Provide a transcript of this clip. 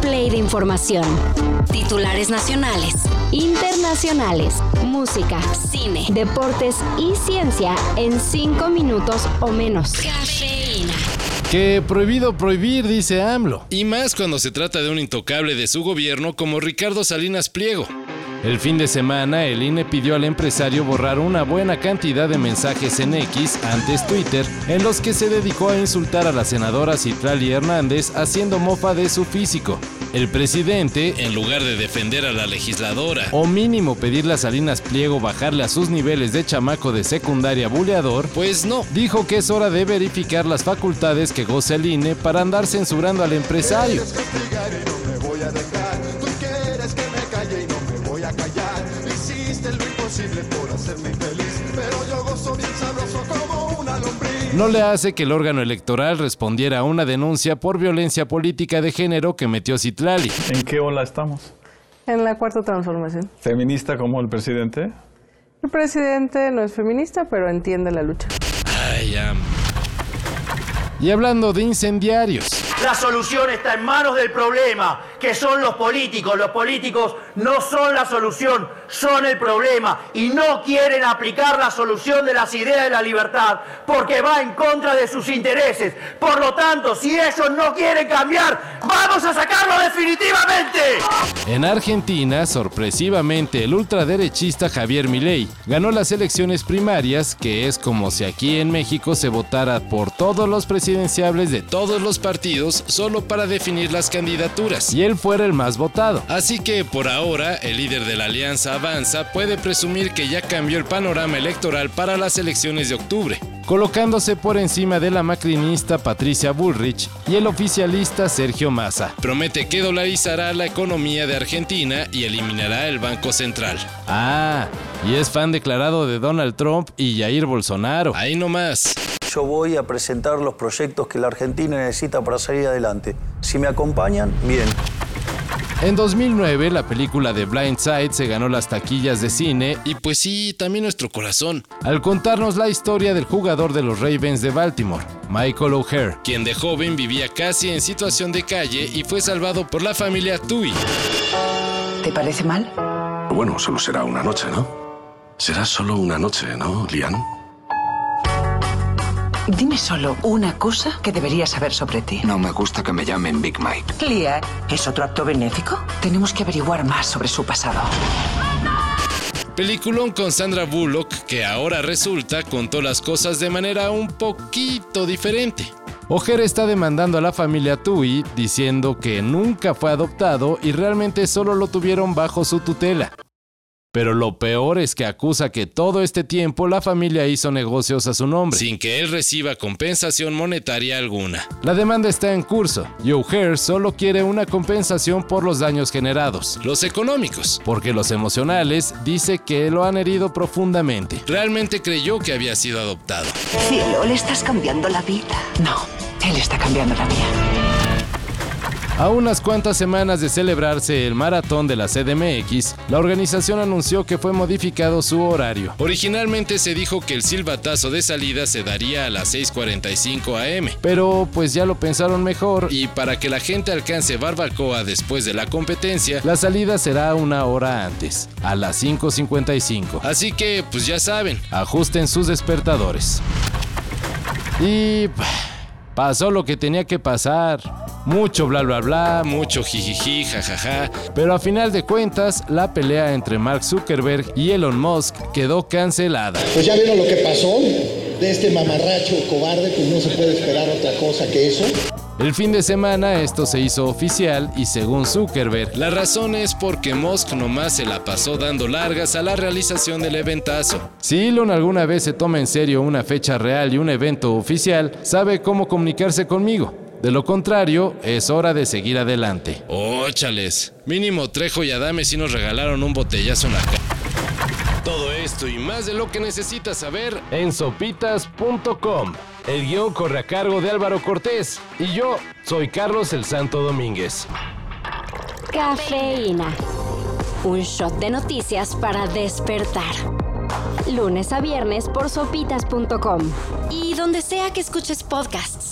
play de información. Titulares nacionales, internacionales, música, cine, deportes y ciencia en cinco minutos o menos. Cafeína. Que prohibido prohibir, dice AMLO. Y más cuando se trata de un intocable de su gobierno como Ricardo Salinas Pliego. El fin de semana, el INE pidió al empresario borrar una buena cantidad de mensajes en X, antes Twitter, en los que se dedicó a insultar a la senadora Citlali Hernández haciendo mofa de su físico. El presidente, En lugar de defender a la legisladora. o mínimo pedirle a Salinas Pliego bajarle a sus niveles de chamaco de secundaria buleador, Pues no. dijo que es hora de verificar las facultades que goza el INE para andar censurando al empresario. Imposible por hacerme infeliz, pero yo gozo bien sabroso como una lombriz. No le hace que el órgano electoral respondiera a una denuncia por violencia política de género que metió Citlali. ¿En qué ola estamos? En la cuarta transformación. ¿Feminista como el presidente? El presidente no es feminista, pero entiende la lucha. Ay, am. Y hablando de incendiarios, La solución está en manos del problema, que son los políticos. Los políticos no son la solución, son el problema. Y no quieren aplicar la solución de las ideas de la libertad porque va en contra de sus intereses. Por lo tanto, si ellos no quieren cambiar, vamos a sacarlo definitivamente. En Argentina, sorpresivamente, el ultraderechista Javier Milei ganó las elecciones primarias, que es como si aquí en México se votara por todos los presidenciables de Todos los partidos solo para definir las candidaturas. y él fuera el más votado. Así que por ahora, el líder de la Alianza Avanza puede presumir que ya cambió el panorama electoral para las elecciones de octubre. Colocándose por encima de la macrinista Patricia Bullrich y el oficialista Sergio Massa. Promete que dolarizará la economía de Argentina y eliminará el Banco Central. Ah, y es fan declarado de Donald Trump y Jair Bolsonaro. Ahí nomás. Yo voy a presentar los proyectos que la Argentina necesita para salir adelante. Si me acompañan, bien. En 2009, la película de Blind Side se ganó las taquillas de cine Y pues sí, también nuestro corazón, al contarnos la historia del jugador de los Ravens de Baltimore, Michael O'Hare. quien de joven vivía casi en situación de calle y fue salvado por la familia Tui. ¿Te parece mal? Bueno, solo será una noche, ¿no? Será solo una noche, ¿no, Lian? Dime solo una cosa que deberías saber sobre ti. No me gusta que me llamen Big Mike. Clea, ¿es otro acto benéfico? Tenemos que averiguar más sobre su pasado. Peliculón con Sandra Bullock que ahora resulta contó las cosas de manera un poquito diferente. O'Hare está demandando a la familia Tui diciendo que nunca fue adoptado y realmente solo lo tuvieron bajo su tutela. Pero lo peor es que acusa que todo este tiempo la familia hizo negocios a su nombre. sin que él reciba compensación monetaria alguna. La demanda está en curso y O'Hare solo quiere una compensación por los daños generados, Los económicos. porque los emocionales dice que lo han herido profundamente. Realmente creyó que había sido adoptado. Cielo, le estás cambiando la vida. No, él está cambiando la mía. A unas cuantas semanas de celebrarse el maratón de la CDMX, la organización anunció que fue modificado su horario. Originalmente se dijo que el silbatazo de salida se daría a las 6.45 am. Pero pues ya lo pensaron mejor y para que la gente alcance barbacoa después de la competencia, la salida será una hora antes, a las 5.55. así que pues ya saben, Ajusten sus despertadores. Y pasó lo que tenía que pasar. Mucho bla bla bla, mucho jijiji, jajaja, pero a final de cuentas, la pelea entre Mark Zuckerberg y Elon Musk quedó cancelada. Pues ya vieron lo que pasó de este mamarracho cobarde, pues no se puede esperar otra cosa que eso. El fin de semana esto se hizo oficial y según Zuckerberg, La razón es porque Musk nomás se la pasó dando largas a la realización del eventazo. si Elon alguna vez se toma en serio una fecha real y un evento oficial, sabe cómo comunicarse conmigo. De lo contrario, es hora de seguir adelante. Óchales, mínimo Trejo y Adame sí nos regalaron un botellazo en la cara. Todo esto y más de lo que necesitas saber En sopitas.com. El guion corre a cargo de Álvaro Cortés y yo soy Carlos el Santo Domínguez. Cafeína. Un shot de noticias para despertar. Lunes a viernes por sopitas.com. Y donde sea que escuches podcasts.